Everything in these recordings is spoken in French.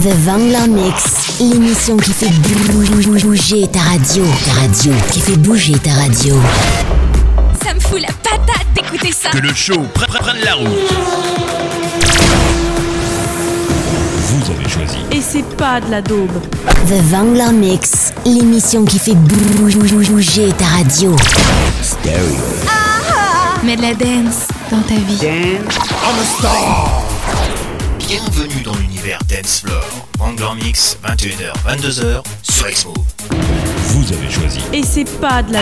The Vangler Mix, l'émission qui fait bouger ta radio. Ta radio, qui fait bouger ta radio. Ça me fout la patate d'écouter ça. Que le show prenne la route. Vous avez choisi. Et c'est pas de la daube. The Vangler Mix, l'émission qui fait bouger ta radio. Stereo. Mets de la dance dans ta vie. Bienvenue dans l'univers Dance Floor. Wrangler Mix, 21h, 22h sur Exmo. Vous avez choisi. Et c'est pas de la.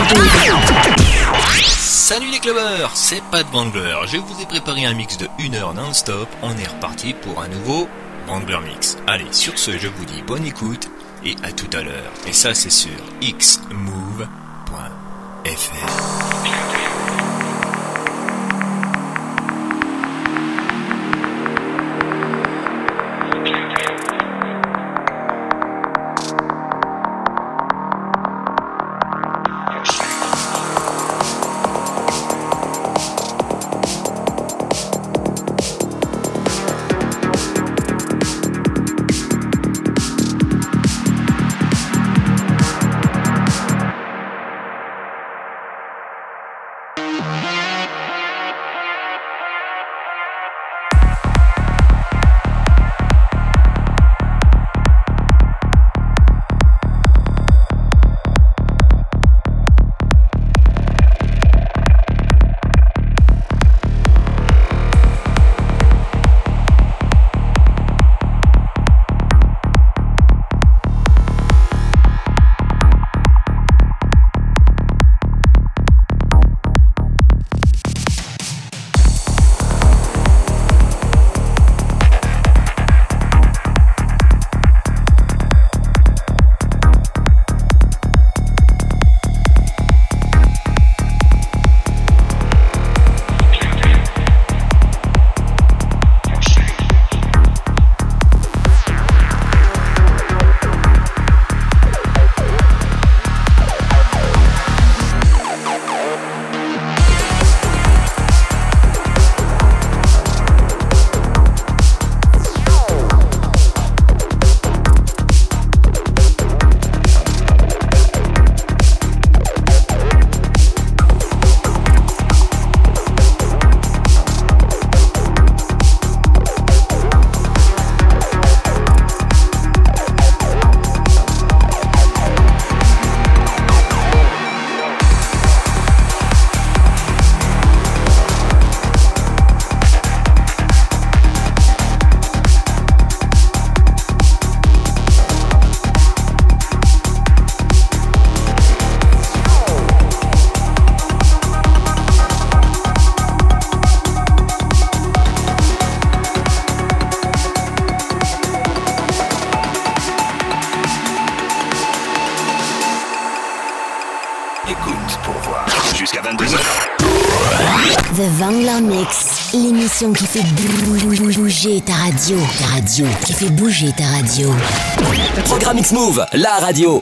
Salut les clubbers, c'est Pat Wrangler. Je vous ai préparé un mix de 1 heure non-stop. On est reparti pour un nouveau Wrangler Mix. Allez, sur ce, je vous dis bonne écoute et à tout à l'heure. Et ça, c'est sur xmove.fr. radio. Ta radio, qui fait bouger ta radio. Programme X-Move, la radio.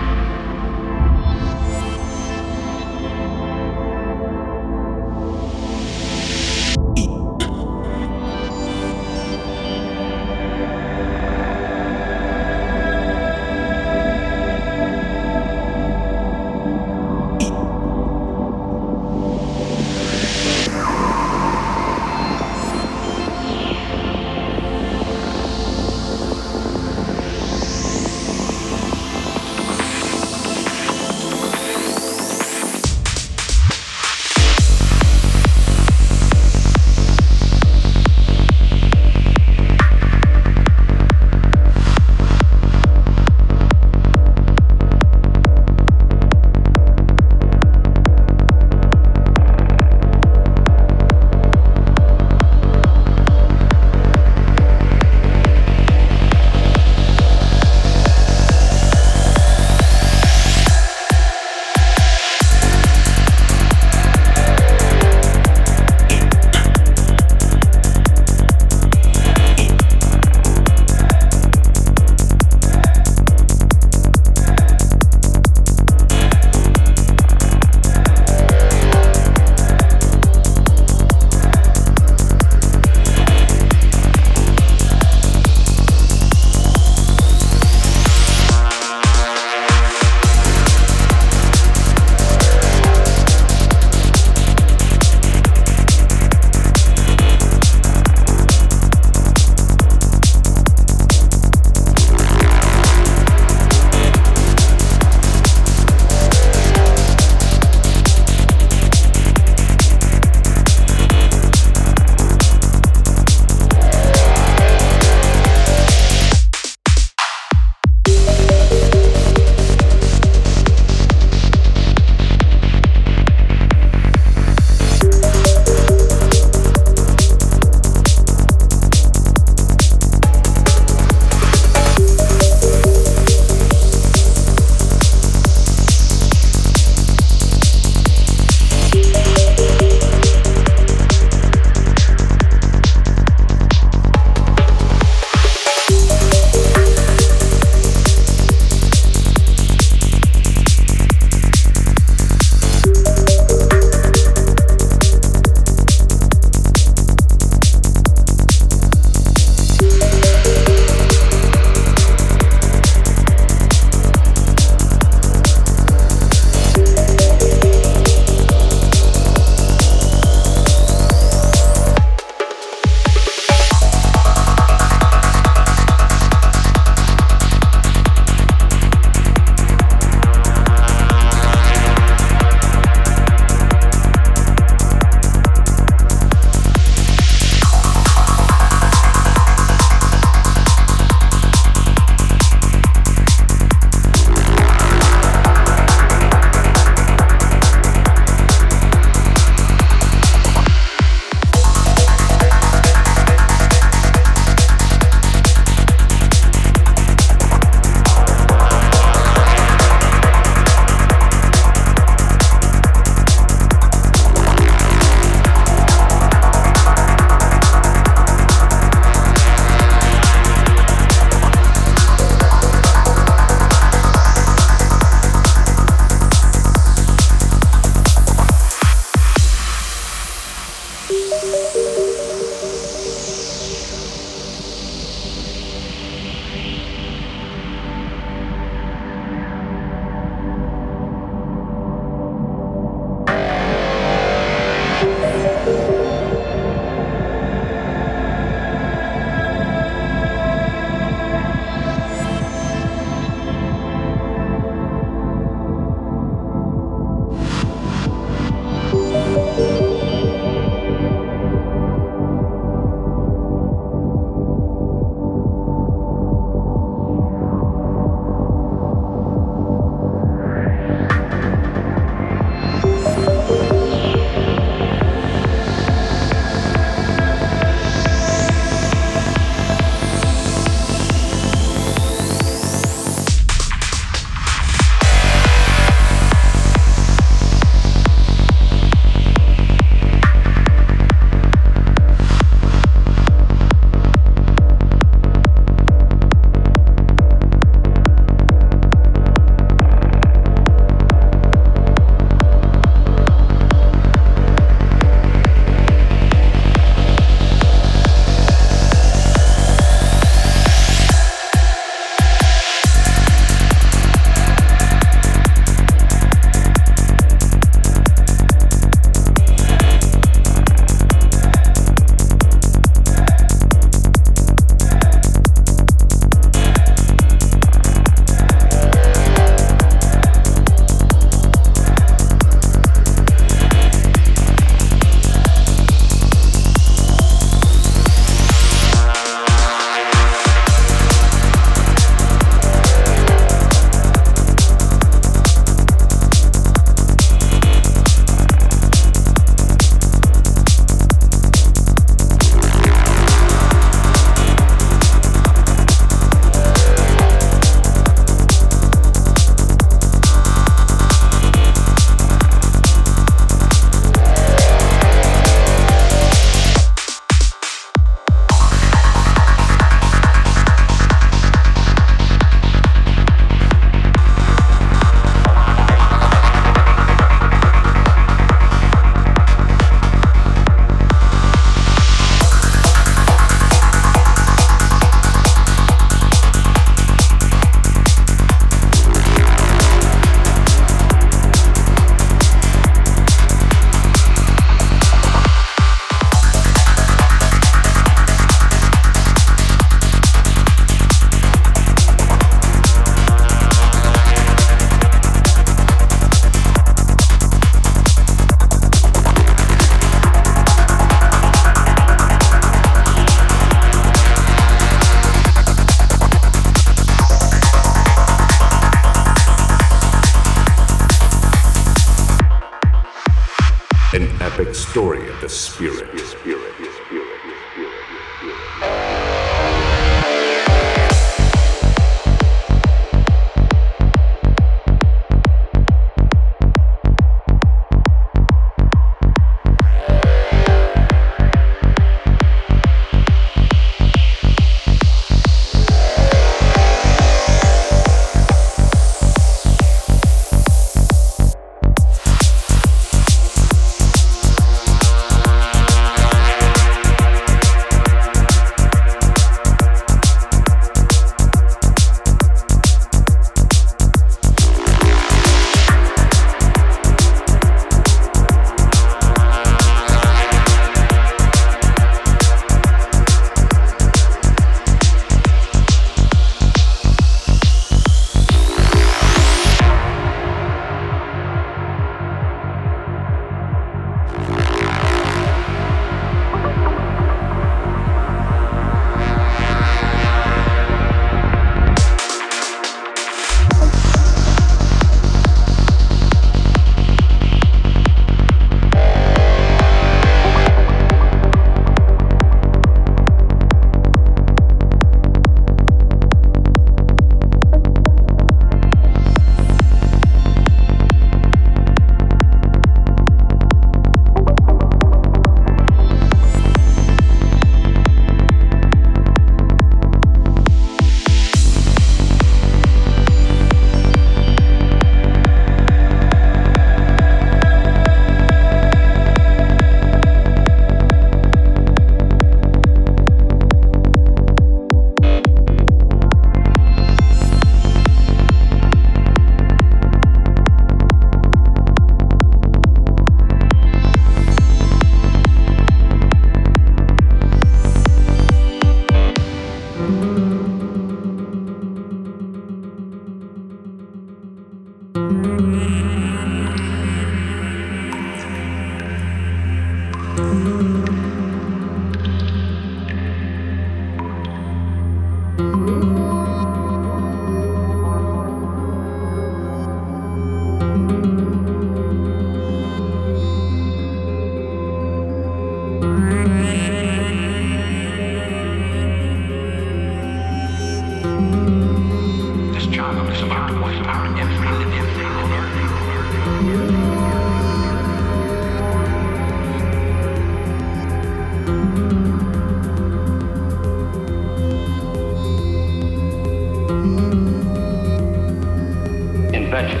invention,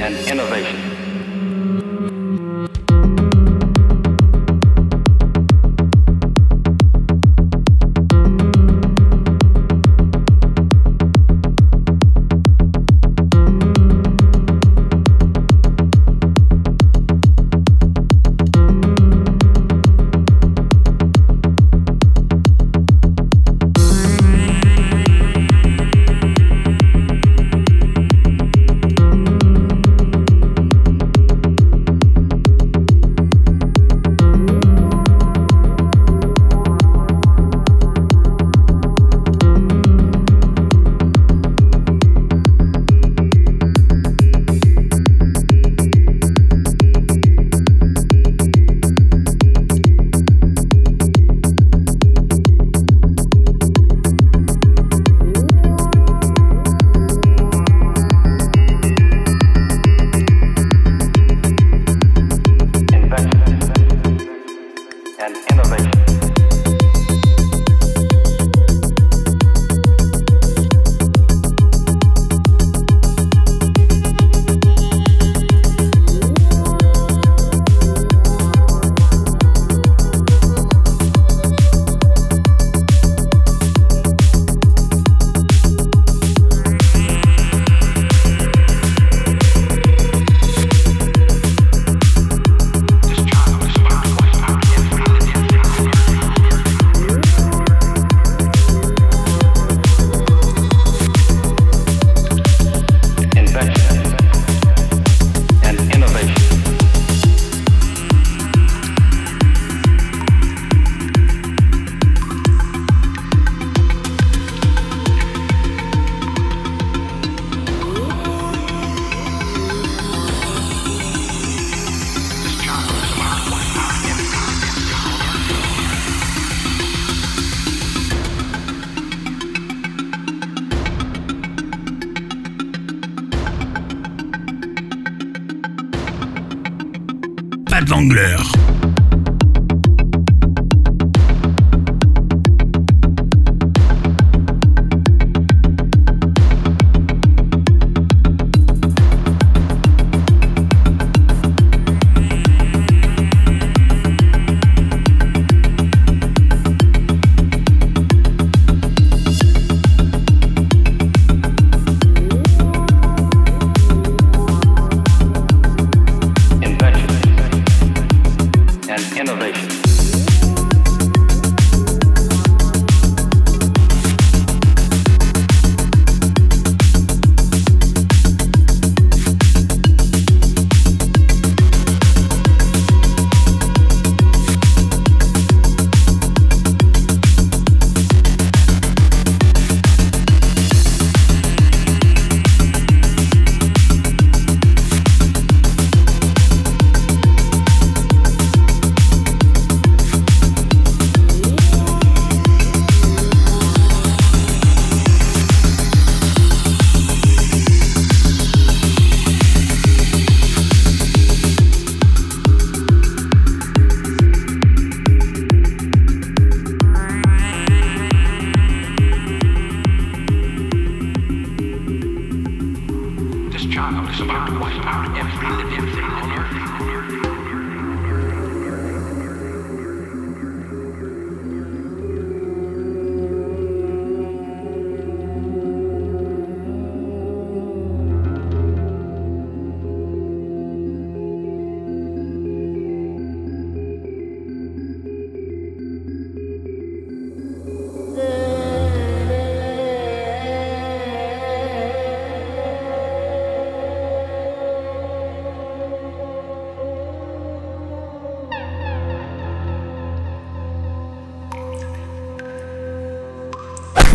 and innovation.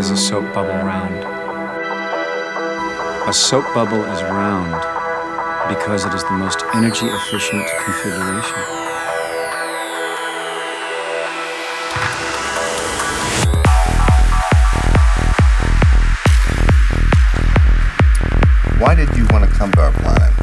is a soap bubble round? A soap bubble is round because it is the most energy efficient configuration. Why did you want to come to our planet?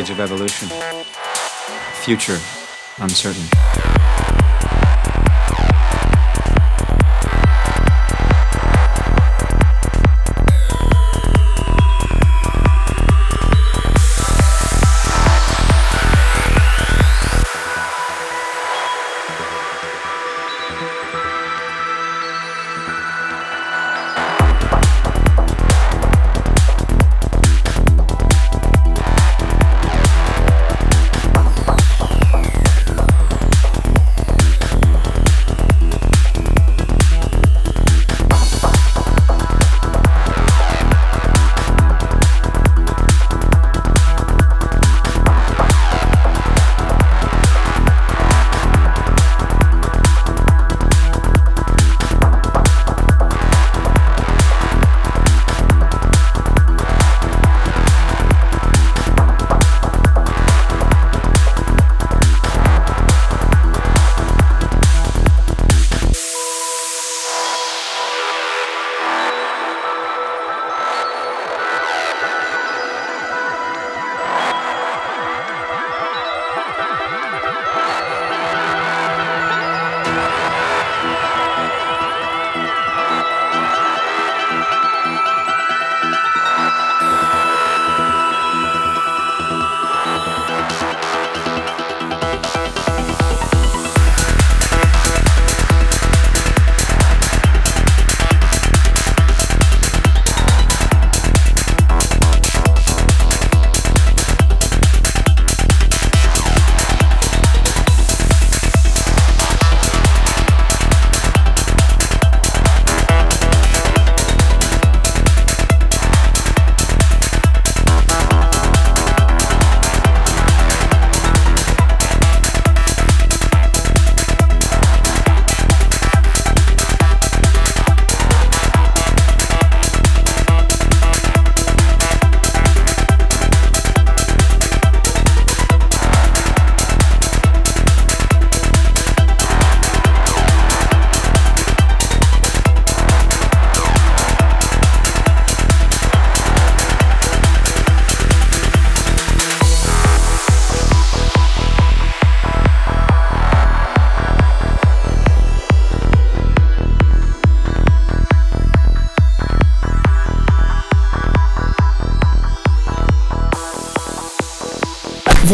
Stage of evolution. Future, uncertain.